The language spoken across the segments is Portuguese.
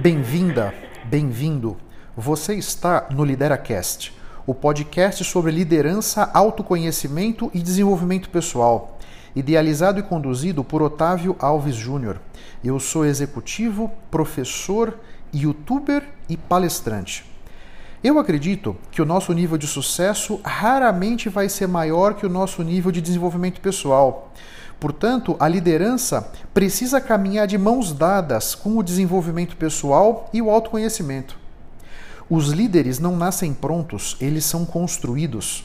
Bem-vinda, bem-vindo. Você está no LideraCast, o podcast sobre liderança, autoconhecimento e desenvolvimento pessoal, idealizado e conduzido por Otávio Alves Júnior. Eu sou executivo, professor, youtuber e palestrante. Eu acredito que o nosso nível de sucesso raramente vai ser maior que o nosso nível de desenvolvimento pessoal. Portanto, a liderança precisa caminhar de mãos dadas com o desenvolvimento pessoal e o autoconhecimento. Os líderes não nascem prontos, eles são construídos.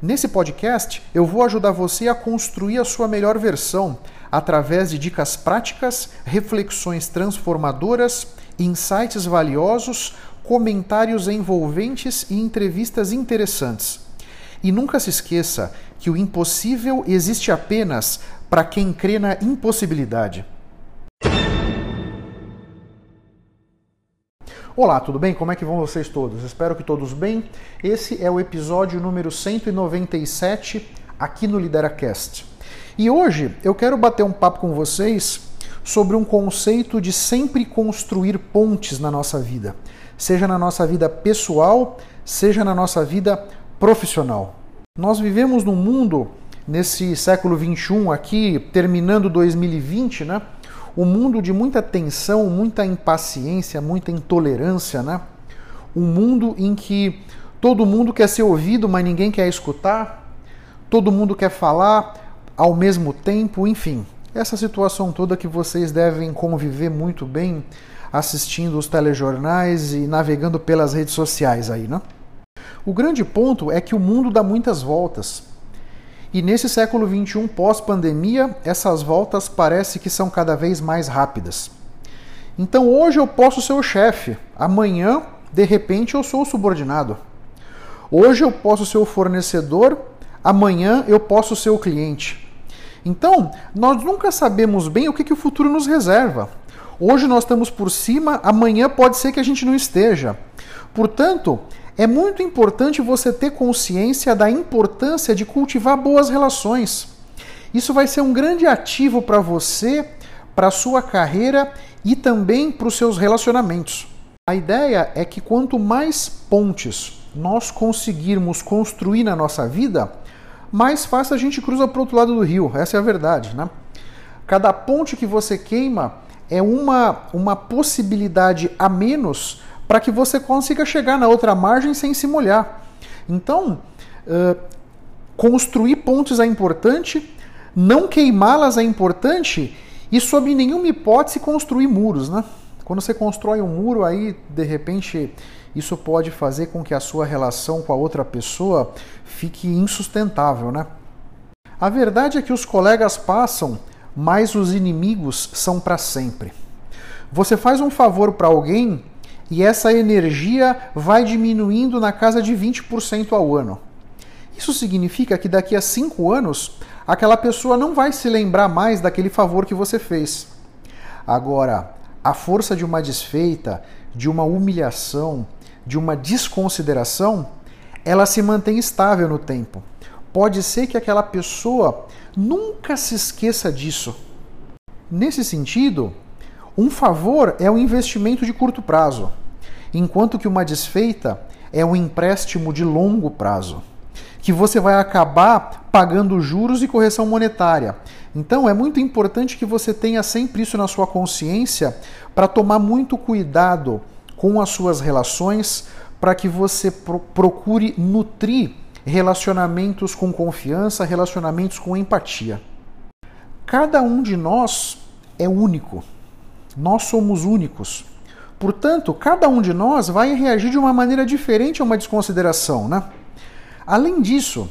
Nesse podcast, eu vou ajudar você a construir a sua melhor versão através de dicas práticas, reflexões transformadoras, insights valiosos, comentários envolventes e entrevistas interessantes. E nunca se esqueça que o impossível existe apenas para quem crê na impossibilidade. Olá, tudo bem? Como é que vão vocês todos? Espero que todos bem. Esse é o episódio número 197 aqui no LideraCast. E hoje eu quero bater um papo com vocês sobre um conceito de sempre construir pontes na nossa vida, seja na nossa vida pessoal, seja na nossa vida profissional. Nós vivemos num mundo nesse século 21 aqui, terminando 2020, né? Um mundo de muita tensão, muita impaciência, muita intolerância, né? Um mundo em que todo mundo quer ser ouvido, mas ninguém quer escutar. Todo mundo quer falar ao mesmo tempo, enfim. Essa situação toda que vocês devem conviver muito bem assistindo os telejornais e navegando pelas redes sociais aí, né? O grande ponto é que o mundo dá muitas voltas. E nesse século XXI, pós-pandemia, essas voltas parece que são cada vez mais rápidas. Então hoje eu posso ser o chefe, amanhã, de repente, eu sou o subordinado. Hoje eu posso ser o fornecedor, amanhã eu posso ser o cliente. Então, nós nunca sabemos bem o que, que o futuro nos reserva. Hoje nós estamos por cima, amanhã pode ser que a gente não esteja. Portanto, é muito importante você ter consciência da importância de cultivar boas relações. Isso vai ser um grande ativo para você, para a sua carreira e também para os seus relacionamentos. A ideia é que quanto mais pontes nós conseguirmos construir na nossa vida, mais fácil a gente cruza para o outro lado do rio. Essa é a verdade, né? Cada ponte que você queima é uma, uma possibilidade a menos para que você consiga chegar na outra margem sem se molhar. Então, uh, construir pontes é importante, não queimá-las é importante e, sob nenhuma hipótese, construir muros. Né? Quando você constrói um muro, aí, de repente, isso pode fazer com que a sua relação com a outra pessoa fique insustentável. Né? A verdade é que os colegas passam, mas os inimigos são para sempre. Você faz um favor para alguém e essa energia vai diminuindo na casa de 20% ao ano. Isso significa que daqui a 5 anos aquela pessoa não vai se lembrar mais daquele favor que você fez. Agora, a força de uma desfeita, de uma humilhação, de uma desconsideração, ela se mantém estável no tempo. Pode ser que aquela pessoa nunca se esqueça disso. Nesse sentido, um favor é um investimento de curto prazo, enquanto que uma desfeita é um empréstimo de longo prazo, que você vai acabar pagando juros e correção monetária. Então é muito importante que você tenha sempre isso na sua consciência para tomar muito cuidado com as suas relações, para que você pro procure nutrir relacionamentos com confiança, relacionamentos com empatia. Cada um de nós é único. Nós somos únicos. Portanto, cada um de nós vai reagir de uma maneira diferente a uma desconsideração, né? Além disso,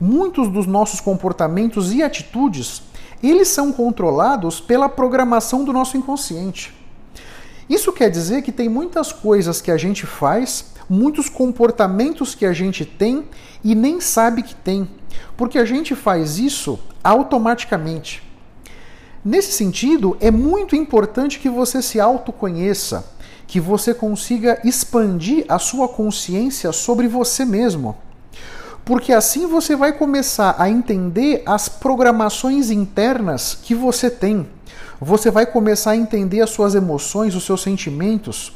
muitos dos nossos comportamentos e atitudes, eles são controlados pela programação do nosso inconsciente. Isso quer dizer que tem muitas coisas que a gente faz, muitos comportamentos que a gente tem e nem sabe que tem, porque a gente faz isso automaticamente. Nesse sentido, é muito importante que você se autoconheça, que você consiga expandir a sua consciência sobre você mesmo. Porque assim você vai começar a entender as programações internas que você tem. você vai começar a entender as suas emoções, os seus sentimentos,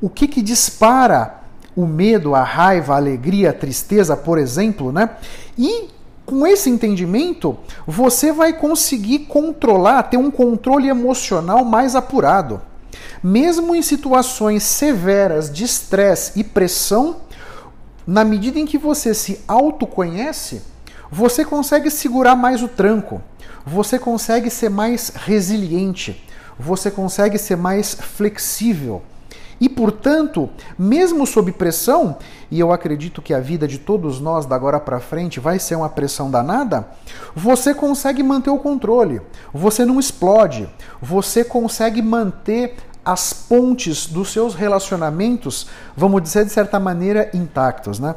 o que, que dispara o medo, a raiva, a alegria, a tristeza, por exemplo, né? E com esse entendimento, você vai conseguir controlar, ter um controle emocional mais apurado. Mesmo em situações severas de estresse e pressão, na medida em que você se autoconhece, você consegue segurar mais o tranco, você consegue ser mais resiliente, você consegue ser mais flexível. E, portanto, mesmo sob pressão, e eu acredito que a vida de todos nós da agora para frente vai ser uma pressão danada, você consegue manter o controle, você não explode, você consegue manter as pontes dos seus relacionamentos, vamos dizer de certa maneira, intactos, né?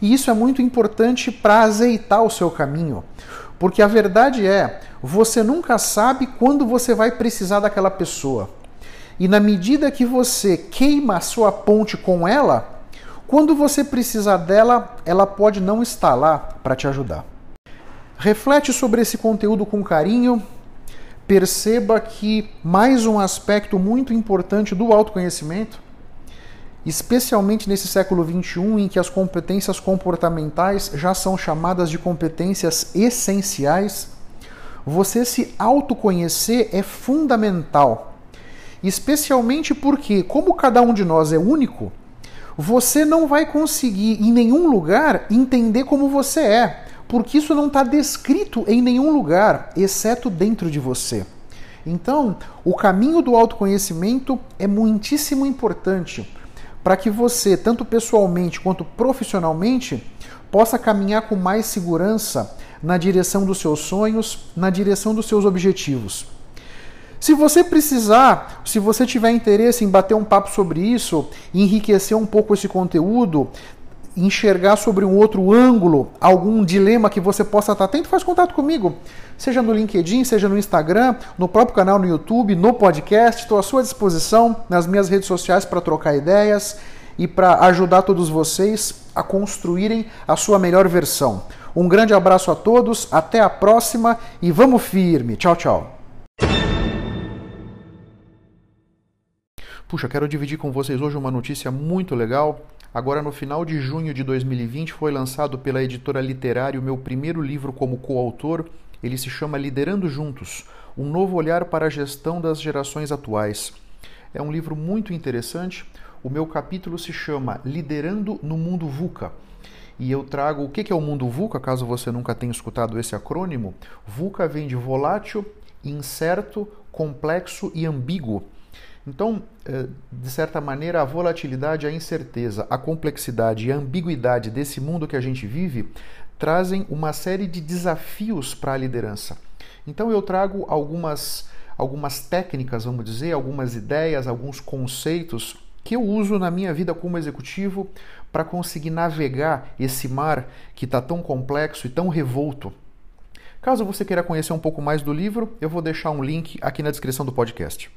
E isso é muito importante para azeitar o seu caminho, porque a verdade é, você nunca sabe quando você vai precisar daquela pessoa. E na medida que você queima a sua ponte com ela, quando você precisar dela, ela pode não estar lá para te ajudar. Reflete sobre esse conteúdo com carinho. Perceba que mais um aspecto muito importante do autoconhecimento, especialmente nesse século XXI, em que as competências comportamentais já são chamadas de competências essenciais, você se autoconhecer é fundamental Especialmente porque, como cada um de nós é único, você não vai conseguir em nenhum lugar entender como você é, porque isso não está descrito em nenhum lugar, exceto dentro de você. Então, o caminho do autoconhecimento é muitíssimo importante para que você, tanto pessoalmente quanto profissionalmente, possa caminhar com mais segurança na direção dos seus sonhos, na direção dos seus objetivos. Se você precisar, se você tiver interesse em bater um papo sobre isso, enriquecer um pouco esse conteúdo, enxergar sobre um outro ângulo algum dilema que você possa estar atento, faz contato comigo. Seja no LinkedIn, seja no Instagram, no próprio canal no YouTube, no podcast. Estou à sua disposição nas minhas redes sociais para trocar ideias e para ajudar todos vocês a construírem a sua melhor versão. Um grande abraço a todos, até a próxima e vamos firme. Tchau, tchau. Puxa, quero dividir com vocês hoje uma notícia muito legal. Agora, no final de junho de 2020, foi lançado pela editora Literário meu primeiro livro como coautor. Ele se chama Liderando Juntos Um Novo Olhar para a Gestão das Gerações Atuais. É um livro muito interessante. O meu capítulo se chama Liderando no Mundo VUCA. E eu trago o que é o mundo VUCA, caso você nunca tenha escutado esse acrônimo. VUCA vem de volátil, incerto, complexo e ambíguo. Então, eh, de certa maneira, a volatilidade, a incerteza, a complexidade e a ambiguidade desse mundo que a gente vive trazem uma série de desafios para a liderança. Então, eu trago algumas, algumas técnicas, vamos dizer, algumas ideias, alguns conceitos que eu uso na minha vida como executivo para conseguir navegar esse mar que está tão complexo e tão revolto. Caso você queira conhecer um pouco mais do livro, eu vou deixar um link aqui na descrição do podcast.